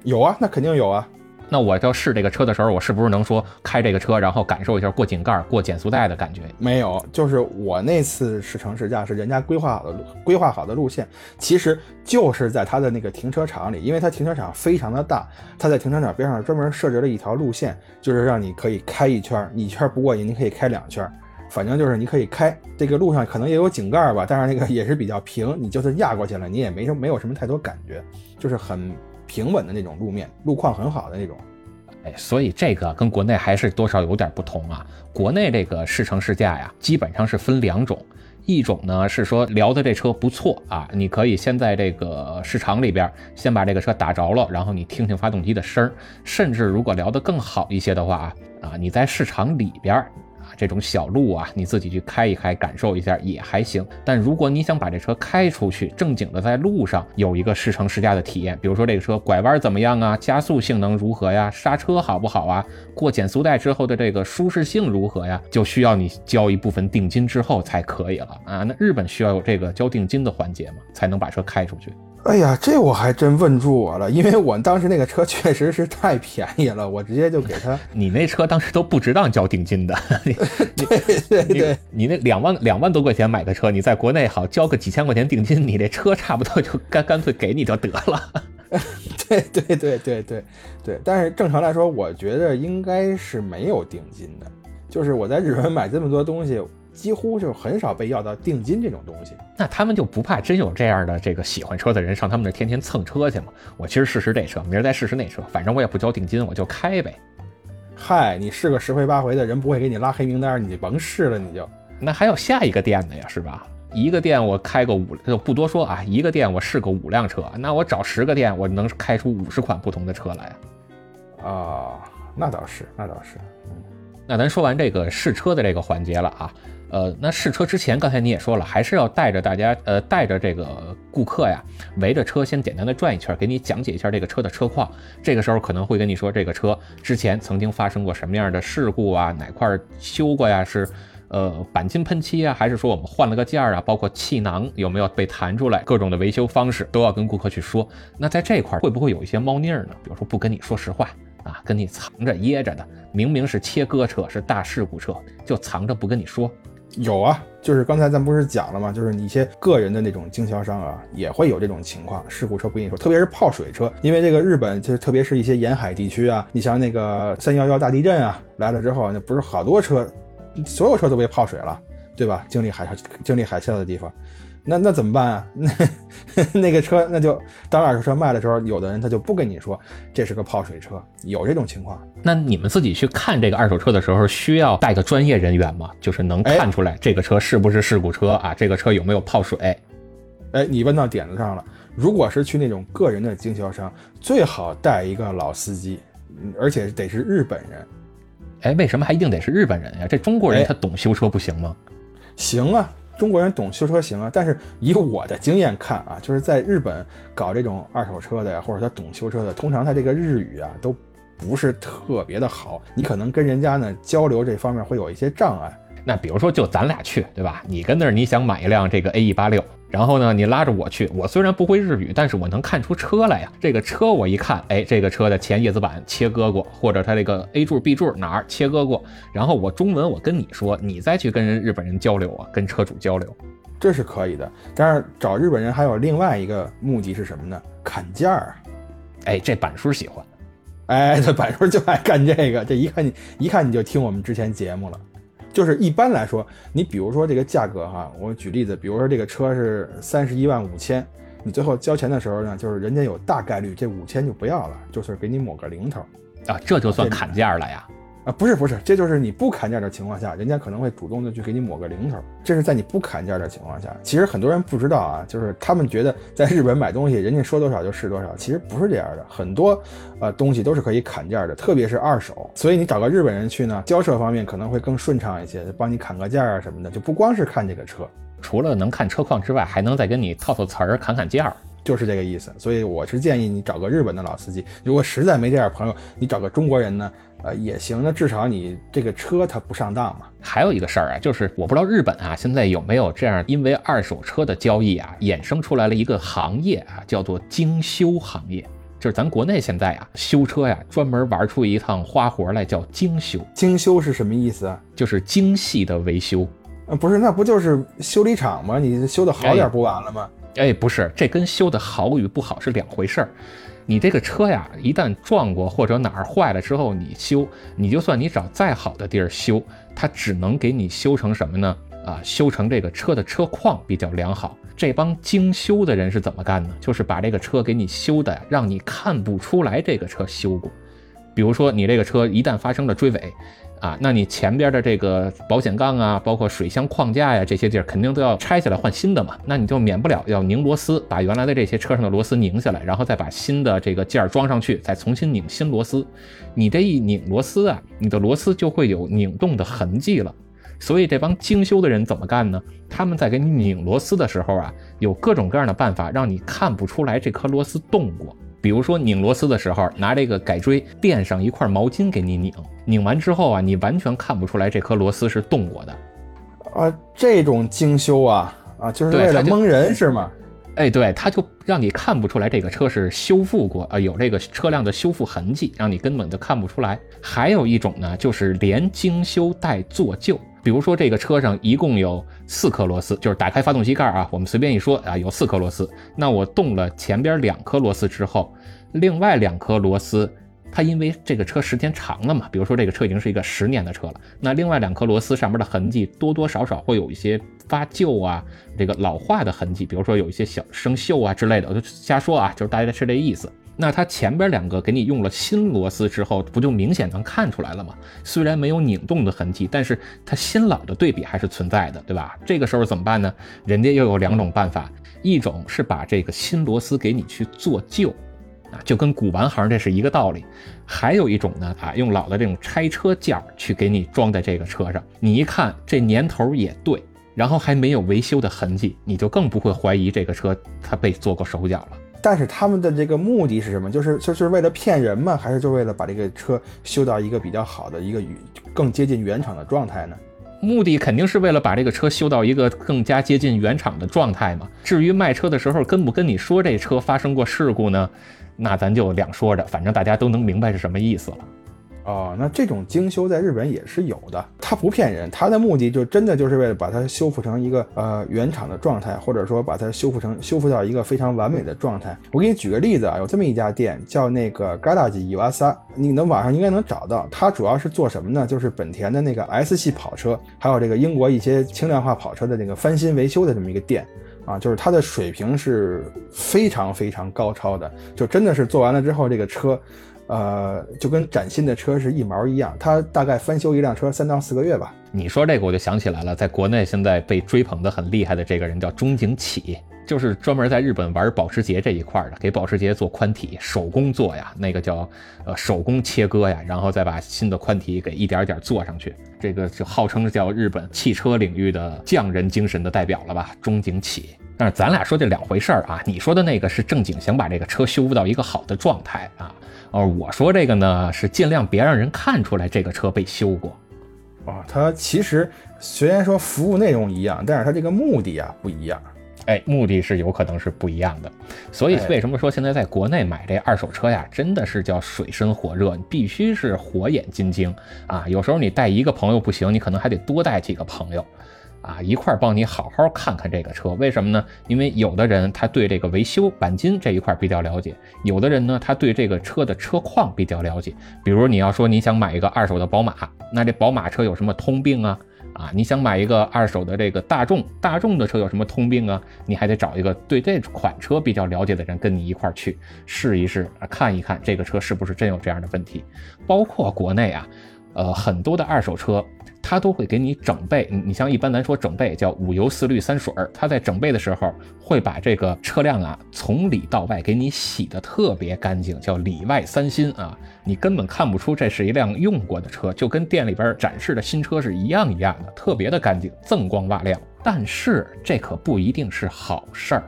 有啊，那肯定有啊。那我要试这个车的时候，我是不是能说开这个车，然后感受一下过井盖、过减速带的感觉？没有，就是我那次试乘试驾是人家规划好的路，规划好的路线，其实就是在他的那个停车场里，因为他停车场非常的大，他在停车场边上专门设置了一条路线，就是让你可以开一圈，你一圈不过瘾，你可以开两圈。反正就是你可以开，这个路上可能也有井盖吧，但是那个 也是比较平，你就是压过去了，你也没什没有什么太多感觉，就是很平稳的那种路面，路况很好的那种。哎，所以这个跟国内还是多少有点不同啊。国内这个试乘试驾呀，基本上是分两种，一种呢是说聊的这车不错啊，你可以先在这个市场里边先把这个车打着了，然后你听听发动机的声儿，甚至如果聊得更好一些的话啊，啊你在市场里边。这种小路啊，你自己去开一开，感受一下也还行。但如果你想把这车开出去，正经的在路上有一个试乘试驾的体验，比如说这个车拐弯怎么样啊，加速性能如何呀，刹车好不好啊，过减速带之后的这个舒适性如何呀，就需要你交一部分定金之后才可以了啊。那日本需要有这个交定金的环节吗？才能把车开出去？哎呀，这我还真问住我了，因为我当时那个车 确实是太便宜了，我直接就给他。你那车当时都不值当交定金的，对对对，你那两万两万多块钱买个车，你在国内好交个几千块钱定金，你这车差不多就干干脆给你就得了。对对对对对对，但是正常来说，我觉得应该是没有定金的，就是我在日本买这么多东西。几乎就很少被要到定金这种东西，那他们就不怕真有这样的这个喜欢车的人上他们那天天蹭车去吗？我其实试试这车，明儿再试试那车，反正我也不交定金，我就开呗。嗨，你试个十回八回的人不会给你拉黑名单，你就甭试了，你就。那还有下一个店的呀，是吧？一个店我开个五，就不多说啊。一个店我试个五辆车，那我找十个店，我能开出五十款不同的车来啊。啊，那倒是，那倒是。嗯，那咱说完这个试车的这个环节了啊。呃，那试车之前，刚才你也说了，还是要带着大家，呃，带着这个顾客呀，围着车先简单的转一圈，给你讲解一下这个车的车况。这个时候可能会跟你说，这个车之前曾经发生过什么样的事故啊，哪块修过呀？是呃钣金喷漆啊，还是说我们换了个件儿啊？包括气囊有没有被弹出来？各种的维修方式都要跟顾客去说。那在这块会不会有一些猫腻儿呢？比如说不跟你说实话啊，跟你藏着掖着的，明明是切割车，是大事故车，就藏着不跟你说。有啊，就是刚才咱不是讲了吗？就是你一些个人的那种经销商啊，也会有这种情况。事故车不跟你说，特别是泡水车，因为这个日本就是特别是一些沿海地区啊，你像那个三幺幺大地震啊来了之后，那不是好多车，所有车都被泡水了，对吧？经历海上、经历海啸的地方。那那怎么办啊？那 那个车那就当二手车卖的时候，有的人他就不跟你说这是个泡水车，有这种情况。那你们自己去看这个二手车的时候，需要带个专业人员吗？就是能看出来这个车是不是事故车啊？这个车有没有泡水？哎，你问到点子上了。如果是去那种个人的经销商，最好带一个老司机，而且得是日本人。哎，为什么还一定得是日本人呀？这中国人他懂修车不行吗？行啊。中国人懂修车行啊，但是以我的经验看啊，就是在日本搞这种二手车的呀，或者他懂修车的，通常他这个日语啊都不是特别的好，你可能跟人家呢交流这方面会有一些障碍。那比如说就咱俩去，对吧？你跟那儿你想买一辆这个 A E 八六。然后呢，你拉着我去，我虽然不会日语，但是我能看出车来呀。这个车我一看，哎，这个车的前叶子板切割过，或者它这个 A 柱、B 柱哪儿切割过。然后我中文我跟你说，你再去跟人日本人交流啊，跟车主交流，这是可以的。但是找日本人还有另外一个目的是什么呢？砍价儿。哎，这板叔喜欢。哎，这板叔就爱干这个。这一看你一看你就听我们之前节目了。就是一般来说，你比如说这个价格哈，我举例子，比如说这个车是三十一万五千，你最后交钱的时候呢，就是人家有大概率这五千就不要了，就是给你抹个零头啊，这就算砍价了呀。啊，不是不是，这就是你不砍价的情况下，人家可能会主动的去给你抹个零头。这是在你不砍价的情况下。其实很多人不知道啊，就是他们觉得在日本买东西，人家说多少就是多少，其实不是这样的。很多呃东西都是可以砍价的，特别是二手。所以你找个日本人去呢，交涉方面可能会更顺畅一些，帮你砍个价啊什么的。就不光是看这个车，除了能看车况之外，还能再跟你套套词儿、砍砍价，就是这个意思。所以我是建议你找个日本的老司机。如果实在没这样朋友，你找个中国人呢？呃，也行，那至少你这个车它不上当嘛。还有一个事儿啊，就是我不知道日本啊现在有没有这样，因为二手车的交易啊，衍生出来了一个行业啊，叫做精修行业。就是咱国内现在啊，修车呀，专门玩出一趟花活来，叫精修。精修是什么意思啊？就是精细的维修。呃，不是，那不就是修理厂吗？你修的好点不完了吗？哎，不是，这跟修的好与不好是两回事儿。你这个车呀，一旦撞过或者哪儿坏了之后，你修，你就算你找再好的地儿修，它只能给你修成什么呢？啊，修成这个车的车况比较良好。这帮精修的人是怎么干呢？就是把这个车给你修的，让你看不出来这个车修过。比如说，你这个车一旦发生了追尾，啊，那你前边的这个保险杠啊，包括水箱框架呀，这些地儿肯定都要拆下来换新的嘛。那你就免不了要拧螺丝，把原来的这些车上的螺丝拧下来，然后再把新的这个件儿装上去，再重新拧新螺丝。你这一拧螺丝啊，你的螺丝就会有拧动的痕迹了。所以这帮精修的人怎么干呢？他们在给你拧螺丝的时候啊，有各种各样的办法，让你看不出来这颗螺丝动过。比如说拧螺丝的时候，拿这个改锥垫上一块毛巾给你拧，拧完之后啊，你完全看不出来这颗螺丝是动过的。啊，这种精修啊啊，就是为了蒙人是吗？哎，对，他就让你看不出来这个车是修复过啊，有这个车辆的修复痕迹，让你根本就看不出来。还有一种呢，就是连精修带做旧。比如说这个车上一共有四颗螺丝，就是打开发动机盖啊，我们随便一说啊，有四颗螺丝。那我动了前边两颗螺丝之后，另外两颗螺丝，它因为这个车时间长了嘛，比如说这个车已经是一个十年的车了，那另外两颗螺丝上面的痕迹多多少少会有一些发旧啊，这个老化的痕迹，比如说有一些小生锈啊之类的，我就瞎说啊，就是大概是这意思。那它前边两个给你用了新螺丝之后，不就明显能看出来了吗？虽然没有拧动的痕迹，但是它新老的对比还是存在的，对吧？这个时候怎么办呢？人家又有两种办法，一种是把这个新螺丝给你去做旧，啊，就跟古玩行这是一个道理。还有一种呢，啊，用老的这种拆车件去给你装在这个车上，你一看这年头也对，然后还没有维修的痕迹，你就更不会怀疑这个车它被做过手脚了。但是他们的这个目的是什么？就是就是为了骗人吗？还是就为了把这个车修到一个比较好的一个更接近原厂的状态呢？目的肯定是为了把这个车修到一个更加接近原厂的状态嘛。至于卖车的时候跟不跟你说这车发生过事故呢？那咱就两说着，反正大家都能明白是什么意思了。哦，那这种精修在日本也是有的，它不骗人，它的目的就真的就是为了把它修复成一个呃原厂的状态，或者说把它修复成修复到一个非常完美的状态。我给你举个例子啊，有这么一家店叫那个 Garage 伊瓦萨，你能网上应该能找到。它主要是做什么呢？就是本田的那个 S 系跑车，还有这个英国一些轻量化跑车的那个翻新维修的这么一个店啊，就是它的水平是非常非常高超的，就真的是做完了之后这个车。呃，就跟崭新的车是一毛一样，它大概翻修一辆车三到四个月吧。你说这个我就想起来了，在国内现在被追捧的很厉害的这个人叫中景启，就是专门在日本玩保时捷这一块的，给保时捷做宽体，手工做呀，那个叫呃手工切割呀，然后再把新的宽体给一点点做上去，这个就号称叫日本汽车领域的匠人精神的代表了吧，中景启。但是咱俩说这两回事儿啊，你说的那个是正经想把这个车修复到一个好的状态啊。哦，我说这个呢是尽量别让人看出来这个车被修过。啊，它其实虽然说服务内容一样，但是它这个目的啊不一样。哎，目的是有可能是不一样的。所以为什么说现在在国内买这二手车呀，真的是叫水深火热，你必须是火眼金睛啊。有时候你带一个朋友不行，你可能还得多带几个朋友。啊，一块儿帮你好好看看这个车，为什么呢？因为有的人他对这个维修钣金这一块比较了解，有的人呢他对这个车的车况比较了解。比如你要说你想买一个二手的宝马，那这宝马车有什么通病啊？啊，你想买一个二手的这个大众，大众的车有什么通病啊？你还得找一个对这款车比较了解的人跟你一块儿去试一试，看一看这个车是不是真有这样的问题。包括国内啊，呃，很多的二手车。它都会给你整备，你像一般咱说整备叫五油四滤三水儿，它在整备的时候会把这个车辆啊从里到外给你洗的特别干净，叫里外三新啊，你根本看不出这是一辆用过的车，就跟店里边展示的新车是一样一样的，特别的干净，锃光瓦亮。但是这可不一定是好事儿，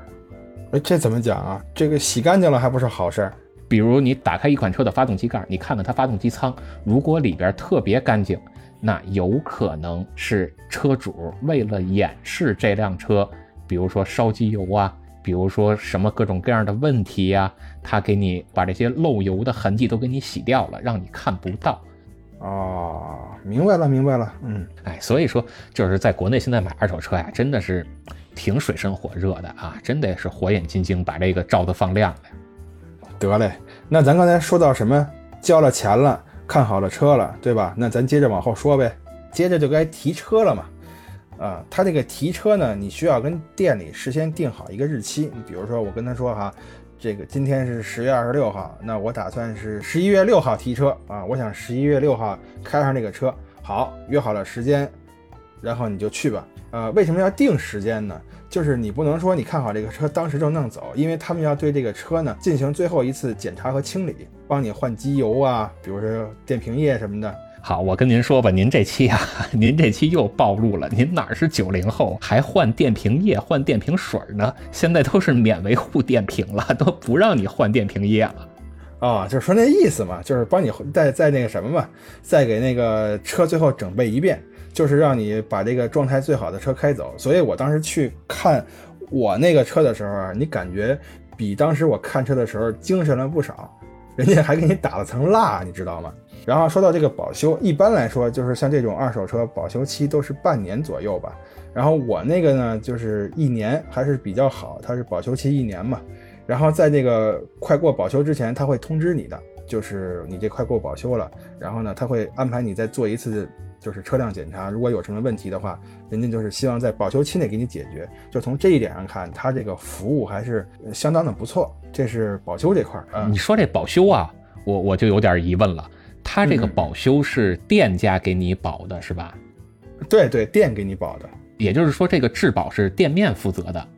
哎，这怎么讲啊？这个洗干净了还不是好事儿？比如你打开一款车的发动机盖，你看看它发动机舱，如果里边特别干净。那有可能是车主为了掩饰这辆车，比如说烧机油啊，比如说什么各种各样的问题呀，他给你把这些漏油的痕迹都给你洗掉了，让你看不到。哦，明白了，明白了。嗯，哎，所以说就是在国内现在买二手车呀，真的是挺水深火热的啊，真得是火眼金睛把这个照得放亮的。得嘞，那咱刚才说到什么？交了钱了，看好了车了，对吧？那咱接着往后说呗。接着就该提车了嘛。啊，他这个提车呢，你需要跟店里事先定好一个日期。你比如说，我跟他说哈，这个今天是十月二十六号，那我打算是十一月六号提车啊。我想十一月六号开上这个车，好，约好了时间，然后你就去吧。呃，为什么要定时间呢？就是你不能说你看好这个车当时就弄走，因为他们要对这个车呢进行最后一次检查和清理，帮你换机油啊，比如说电瓶液什么的。好，我跟您说吧，您这期啊，您这期又暴露了，您哪是九零后，还换电瓶液、换电瓶水呢？现在都是免维护电瓶了，都不让你换电瓶液了。啊，就是说那意思嘛，就是帮你再再那个什么嘛，再给那个车最后整备一遍，就是让你把这个状态最好的车开走。所以我当时去看我那个车的时候啊，你感觉比当时我看车的时候精神了不少，人家还给你打了层蜡，你知道吗？然后说到这个保修，一般来说就是像这种二手车保修期都是半年左右吧。然后我那个呢就是一年还是比较好，它是保修期一年嘛。然后在这个快过保修之前，他会通知你的，就是你这快过保修了。然后呢，他会安排你再做一次就是车辆检查，如果有什么问题的话，人家就是希望在保修期内给你解决。就从这一点上看，他这个服务还是相当的不错。这是保修这块儿。你说这保修啊，我我就有点疑问了。他这个保修是店家给你保的，是吧？对对，店给你保的，也就是说这个质保是店面负责的。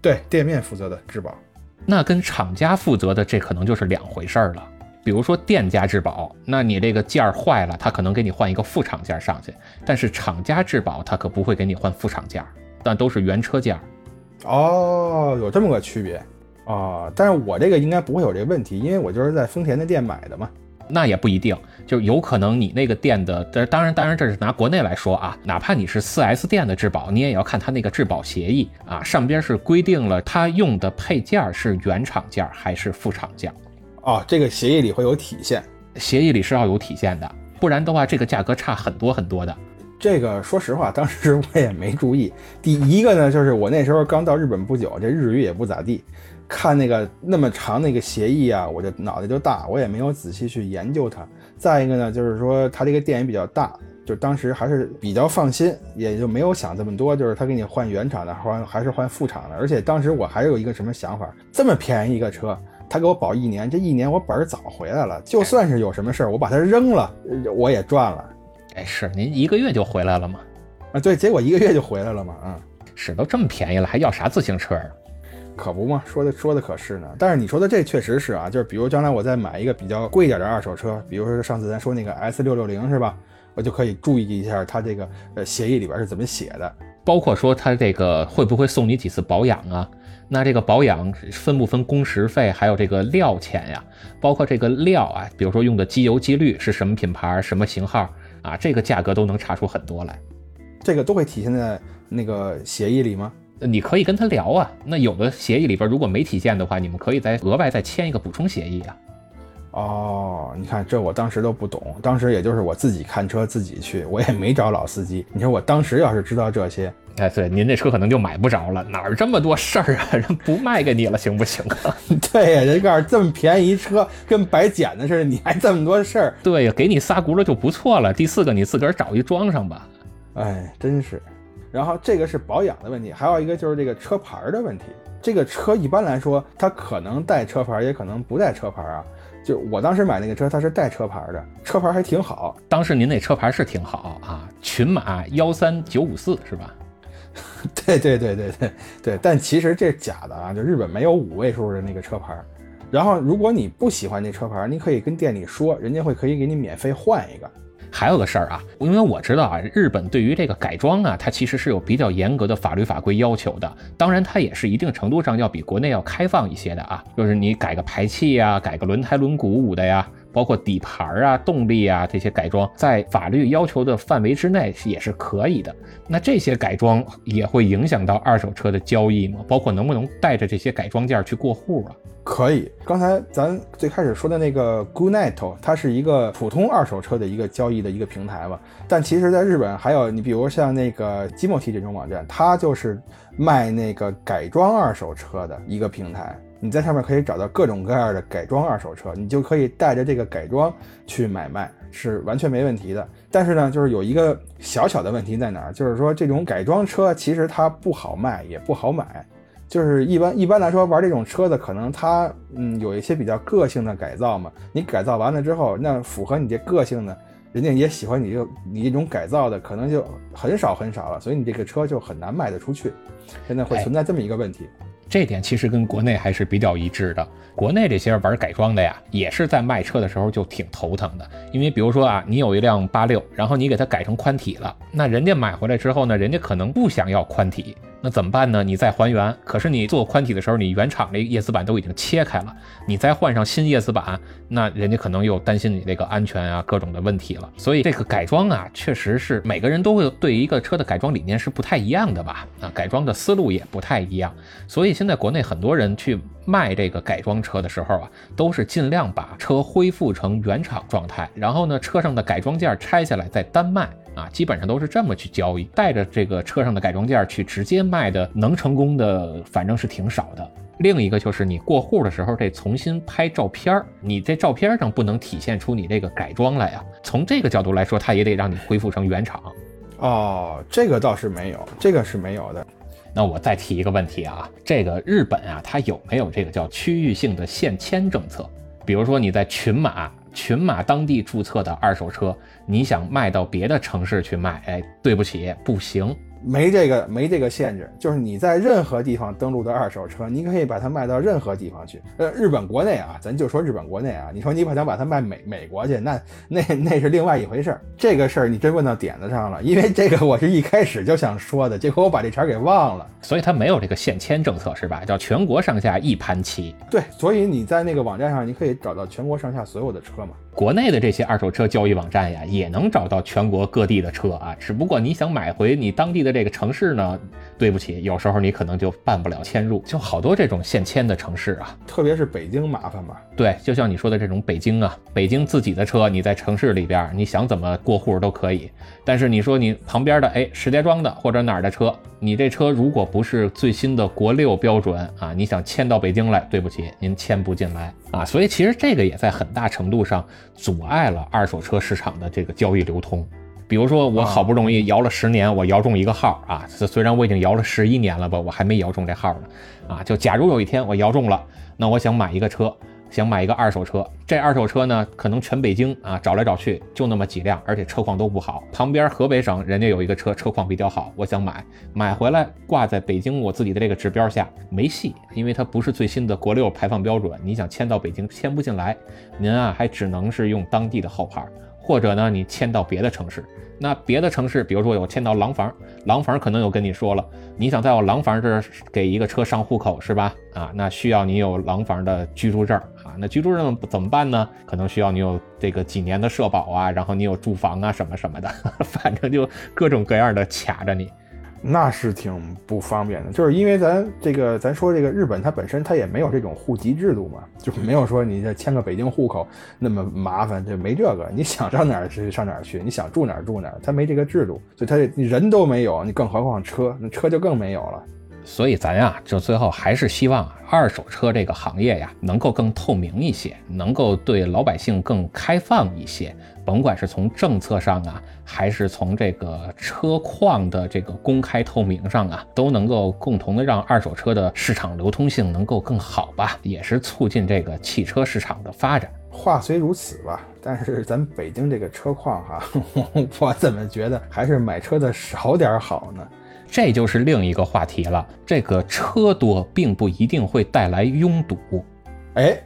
对，店面负责的质保，那跟厂家负责的这可能就是两回事儿了。比如说店家质保，那你这个件儿坏了，他可能给你换一个副厂件上去；但是厂家质保，他可不会给你换副厂件，但都是原车件。哦，有这么个区别啊！但是我这个应该不会有这个问题，因为我就是在丰田的店买的嘛。那也不一定，就有可能你那个店的，当然当然这是拿国内来说啊，哪怕你是 4S 店的质保，你也要看他那个质保协议啊，上边是规定了他用的配件是原厂件还是副厂件，哦，这个协议里会有体现，协议里是要有体现的，不然的话这个价格差很多很多的。这个说实话，当时我也没注意。第一个呢，就是我那时候刚到日本不久，这日语也不咋地。看那个那么长那个协议啊，我就脑袋就大，我也没有仔细去研究它。再一个呢，就是说他这个店也比较大，就当时还是比较放心，也就没有想这么多，就是他给你换原厂的，换还是换副厂的。而且当时我还有一个什么想法，这么便宜一个车，他给我保一年，这一年我本儿早回来了，就算是有什么事儿，我把它扔了，我也赚了。哎，是您一个月就回来了吗？啊，对，结果一个月就回来了嘛。嗯，是都这么便宜了，还要啥自行车啊？可不嘛，说的说的可是呢。但是你说的这确实是啊，就是比如将来我再买一个比较贵一点的二手车，比如说上次咱说那个 S 六六零是吧？我就可以注意一下它这个呃协议里边是怎么写的，包括说它这个会不会送你几次保养啊？那这个保养分不分工时费，还有这个料钱呀？包括这个料啊，比如说用的机油机滤是什么品牌、什么型号啊？这个价格都能查出很多来，这个都会体现在那个协议里吗？你可以跟他聊啊，那有的协议里边如果没体现的话，你们可以再额外再签一个补充协议啊。哦，你看这我当时都不懂，当时也就是我自己看车自己去，我也没找老司机。你说我当时要是知道这些，哎，对，您这车可能就买不着了，哪儿这么多事儿啊？人不卖给你了，行不行啊？对呀，人告诉这么便宜一车，跟白捡的似的，你还这么多事儿？对呀，给你仨轱辘就不错了，第四个你自个儿找一装上吧。哎，真是。然后这个是保养的问题，还有一个就是这个车牌的问题。这个车一般来说，它可能带车牌，也可能不带车牌啊。就我当时买那个车，它是带车牌的，车牌还挺好。当时您那车牌是挺好啊，群马幺三九五四是吧？对对对对对对。但其实这是假的啊，就日本没有五位数的那个车牌。然后如果你不喜欢那车牌，你可以跟店里说，人家会可以给你免费换一个。还有个事儿啊，因为我知道啊，日本对于这个改装啊，它其实是有比较严格的法律法规要求的。当然，它也是一定程度上要比国内要开放一些的啊。就是你改个排气呀，改个轮胎轮毂捂的呀，包括底盘啊、动力啊这些改装，在法律要求的范围之内也是可以的。那这些改装也会影响到二手车的交易吗？包括能不能带着这些改装件去过户啊？可以，刚才咱最开始说的那个 Goodnight，它是一个普通二手车的一个交易的一个平台嘛。但其实，在日本还有你，比如像那个 Gimote 这种网站，它就是卖那个改装二手车的一个平台。你在上面可以找到各种各样的改装二手车，你就可以带着这个改装去买卖，是完全没问题的。但是呢，就是有一个小小的问题在哪儿，就是说这种改装车其实它不好卖，也不好买。就是一般一般来说玩这种车的，可能它嗯有一些比较个性的改造嘛。你改造完了之后，那符合你这个性的，人家也喜欢你这你这种改造的，可能就很少很少了。所以你这个车就很难卖得出去。现在会存在这么一个问题。这点其实跟国内还是比较一致的。国内这些玩改装的呀，也是在卖车的时候就挺头疼的。因为比如说啊，你有一辆八六，然后你给它改成宽体了，那人家买回来之后呢，人家可能不想要宽体。那怎么办呢？你再还原，可是你做宽体的时候，你原厂的叶子板都已经切开了，你再换上新叶子板，那人家可能又担心你这个安全啊各种的问题了。所以这个改装啊，确实是每个人都会对一个车的改装理念是不太一样的吧？啊，改装的思路也不太一样。所以现在国内很多人去卖这个改装车的时候啊，都是尽量把车恢复成原厂状态，然后呢，车上的改装件拆下来再单卖。啊，基本上都是这么去交易，带着这个车上的改装件去直接卖的，能成功的反正是挺少的。另一个就是你过户的时候得重新拍照片儿，你这照片上不能体现出你这个改装来呀。从这个角度来说，它也得让你恢复成原厂。哦，这个倒是没有，这个是没有的。那我再提一个问题啊，这个日本啊，它有没有这个叫区域性的限迁政策？比如说你在群马。群马当地注册的二手车，你想卖到别的城市去卖，哎，对不起，不行。没这个没这个限制，就是你在任何地方登录的二手车，你可以把它卖到任何地方去。呃，日本国内啊，咱就说日本国内啊，你说你把想把它卖美美国去，那那那是另外一回事儿。这个事儿你真问到点子上了，因为这个我是一开始就想说的，结果我把这茬给忘了。所以它没有这个限迁政策是吧？叫全国上下一盘棋。对，所以你在那个网站上，你可以找到全国上下所有的车嘛。国内的这些二手车交易网站呀，也能找到全国各地的车啊，只不过你想买回你当地的这个城市呢，对不起，有时候你可能就办不了迁入，就好多这种限迁的城市啊，特别是北京麻烦吧。对，就像你说的这种北京啊，北京自己的车，你在城市里边，你想怎么过户都可以，但是你说你旁边的哎石家庄的或者哪儿的车，你这车如果不是最新的国六标准啊，你想迁到北京来，对不起，您迁不进来啊，所以其实这个也在很大程度上。阻碍了二手车市场的这个交易流通。比如说，我好不容易摇了十年，我摇中一个号啊，虽然我已经摇了十一年了吧，我还没摇中这号呢。啊，就假如有一天我摇中了，那我想买一个车。想买一个二手车，这二手车呢，可能全北京啊找来找去就那么几辆，而且车况都不好。旁边河北省人家有一个车，车况比较好，我想买，买回来挂在北京我自己的这个指标下没戏，因为它不是最新的国六排放标准，你想迁到北京迁不进来，您啊还只能是用当地的号牌。或者呢，你迁到别的城市，那别的城市，比如说有迁到廊坊，廊坊可能有跟你说了，你想在我廊坊这儿给一个车上户口是吧？啊，那需要你有廊坊的居住证那居住证怎么办呢？可能需要你有这个几年的社保啊，然后你有住房啊什么什么的，反正就各种各样的卡着你。那是挺不方便的，就是因为咱这个咱说这个日本，它本身它也没有这种户籍制度嘛，就没有说你这迁个北京户口那么麻烦，就没这个，你想上哪儿去上哪儿去，你想住哪儿住哪儿，它没这个制度，所以它人都没有，你更何况车，那车就更没有了。所以咱呀，就最后还是希望二手车这个行业呀，能够更透明一些，能够对老百姓更开放一些。甭管是从政策上啊，还是从这个车况的这个公开透明上啊，都能够共同的让二手车的市场流通性能够更好吧，也是促进这个汽车市场的发展。话虽如此吧，但是咱北京这个车况哈，我怎么觉得还是买车的少点好呢？这就是另一个话题了。这个车多并不一定会带来拥堵，哎。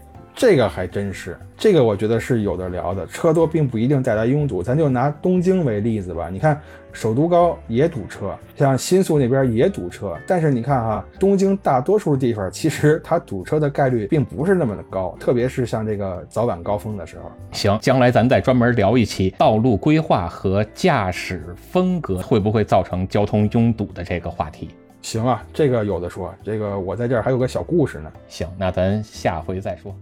这个还真是，这个我觉得是有的聊的。车多并不一定带来拥堵，咱就拿东京为例子吧。你看，首都高也堵车，像新宿那边也堵车。但是你看哈，东京大多数地方其实它堵车的概率并不是那么的高，特别是像这个早晚高峰的时候。行，将来咱再专门聊一期道路规划和驾驶风格会不会造成交通拥堵的这个话题。行啊，这个有的说。这个我在这儿还有个小故事呢。行，那咱下回再说。